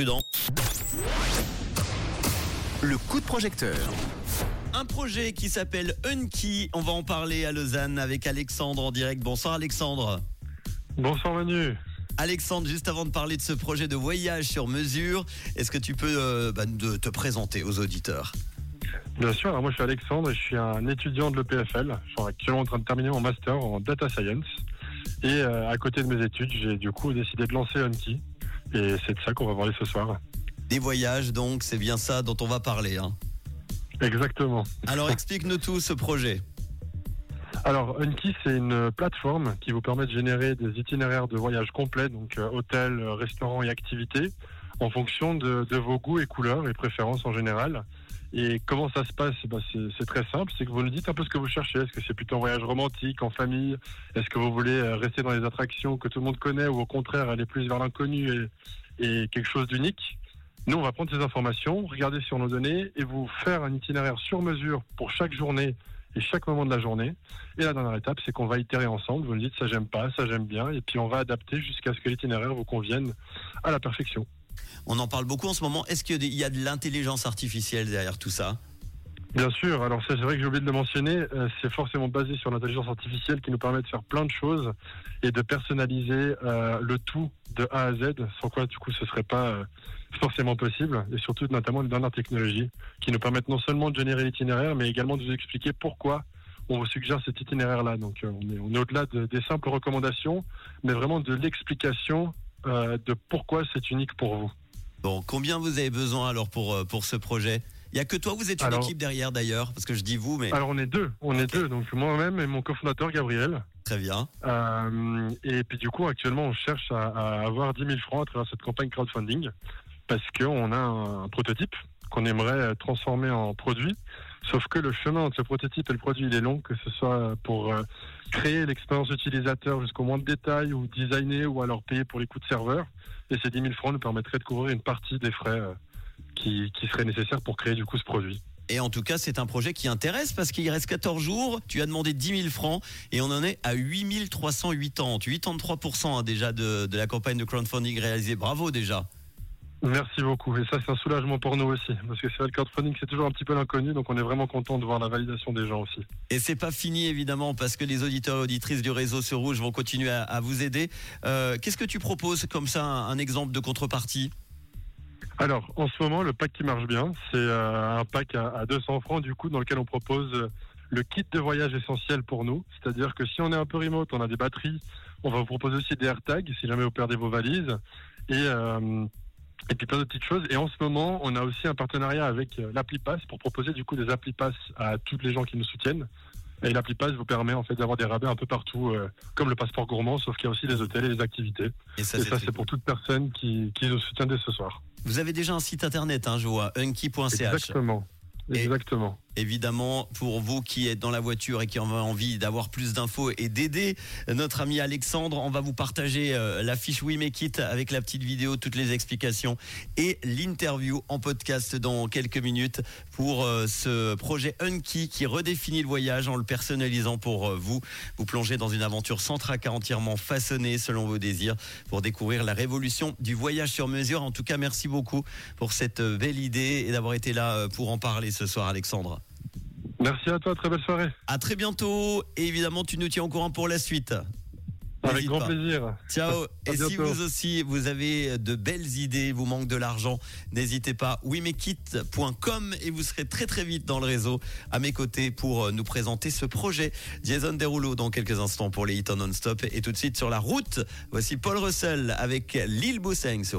Prudent. Le coup de projecteur. Un projet qui s'appelle Unky. On va en parler à Lausanne avec Alexandre en direct. Bonsoir Alexandre. Bonsoir Manu. Alexandre, juste avant de parler de ce projet de voyage sur mesure, est-ce que tu peux euh, bah, de te présenter aux auditeurs? Bien sûr, alors moi je suis Alexandre et je suis un étudiant de l'EPFL. Je suis actuellement en train de terminer mon master en data science. Et euh, à côté de mes études, j'ai du coup décidé de lancer Unky. Et c'est de ça qu'on va parler ce soir. Des voyages, donc, c'est bien ça dont on va parler. hein. Exactement. Alors explique-nous tout ce projet. Alors Unky, c'est une plateforme qui vous permet de générer des itinéraires de voyage complets, donc euh, hôtels, restaurants et activités, en fonction de, vos goûts et couleurs et préférences en général. Et comment ça se passe? Ben, c'est, très simple, c'est que vous nous dites un peu ce que vous cherchez. Est-ce que c'est plutôt un voyage romantique, en famille? Est-ce que vous voulez euh, rester dans les attractions que tout le monde connaît ou au contraire aller plus vers l'inconnu et quelque chose d'unique? Nous, on va prendre ces informations, regarder sur nos données et vous faire un itinéraire sur mesure pour chaque journée et chaque moment de la journée. Et la dernière étape, c'est qu'on va itérer ensemble. Vous nous dites ça j'aime pas, ça j'aime bien, et puis on va adapter jusqu'à ce que l'itinéraire vous convienne à la perfection. On en parle beaucoup en ce moment. Est-ce qu'il y a de l'intelligence artificielle derrière tout ça? Bien sûr, alors c'est vrai que j'ai oublié de le mentionner, euh, c'est forcément basé sur l'intelligence artificielle qui nous permet de faire plein de choses et de personnaliser euh, le tout de A à Z, sans quoi du coup ce serait pas euh, forcément possible, et surtout notamment les dernières technologies qui nous permettent non seulement de générer l'itinéraire, mais également de vous expliquer pourquoi on vous suggère cet itinéraire-là. Donc on est, au-delà de- des simples recommandations, mais vraiment de l'explication euh, de pourquoi c'est unique pour vous. Bon, combien vous avez besoin alors pour, euh, pour ce projet? Il y a que toi, vous êtes une Alors- équipe derrière d'ailleurs, parce que je dis vous, mais Alors on est deux, on est deux, donc moi-même et mon cofondateur Gabriel. très bien. Euh, et puis du coup, actuellement, on cherche à, à avoir 10 000 francs à travers cette campagne crowdfunding parce qu'on a un, un prototype qu'on aimerait transformer en produit. Sauf que le chemin entre le prototype et le produit, il est long, que ce soit pour euh, créer l'expérience utilisateur jusqu'au moins de détails ou designer ou alors payer pour les coûts de serveur. Et ces 10 000 francs nous permettraient de couvrir une partie des frais euh, qui, seraient nécessaires pour créer du coup ce produit. Et en tout cas, c'est un projet qui intéresse parce qu'il reste 14 jours. Tu as demandé 10 000 francs et on en est à 8 380. 83% hein, déjà de la campagne de crowdfunding réalisée. Bravo déjà. Merci beaucoup. Et ça, c'est un soulagement pour nous aussi. Parce que c'est vrai, le crowdfunding, c'est toujours un petit peu l'inconnu. Donc, on est vraiment content de voir la validation des gens aussi. Et c'est pas fini évidemment parce que les auditeurs et auditrices du réseau Ce Rouge vont continuer à, à vous aider. Euh, Qu'est-ce que tu proposes comme ça, un, un exemple de contrepartie? Alors, en ce moment, le pack qui marche bien, c'est euh, un pack à, à 200 francs, du coup, dans lequel on propose euh, le kit de voyage essentiel pour nous. C'est-à-dire que si on est un peu remote, on a des batteries, on va vous proposer aussi des AirTags si jamais vous perdez vos valises. Et, et puis plein de petites choses. Et en ce moment, on a aussi un partenariat avec euh, l'appli Pass pour proposer du coup des appli Pass à toutes les gens qui nous soutiennent. Et l'appli Pass vous permet en fait d'avoir des rabais un peu partout, euh, comme le passeport gourmand, sauf qu'il y a aussi les hôtels et les activités. Et ça, c'est pour toute personne qui, qui nous soutient dès ce soir. Vous avez déjà un site internet, hein, je vois, unky.ch. Exactement. Exactement. Évidemment, pour vous qui êtes dans la voiture et qui avez envie d'avoir plus d'infos et d'aider notre ami Alexandre, on va vous partager euh, la fiche We Make It avec la petite vidéo, toutes les explications et l'interview en podcast dans quelques minutes pour euh, ce projet Unky qui redéfinit le voyage en le personnalisant pour euh, vous. Vous plongez dans une aventure sans tracas entièrement façonnée selon vos désirs pour découvrir la révolution du voyage sur mesure. En tout cas, merci beaucoup pour cette belle idée et d'avoir été là pour en parler ce soir, Alexandre. Merci à toi, très belle soirée. À très bientôt. Et évidemment, tu nous tiens au courant pour la suite. Avec grand pas. plaisir. Ciao. À Et si vous aussi, vous avez de belles idées, vous manque de l'argent, n'hésitez pas. WeMakeIt.com et vous serez très très vite dans le réseau à mes côtés pour euh, nous présenter ce projet. Jason Derulo dans quelques instants pour les hits en non-stop. Et tout de suite sur la route, voici Paul Russell avec Lille Bousseng sur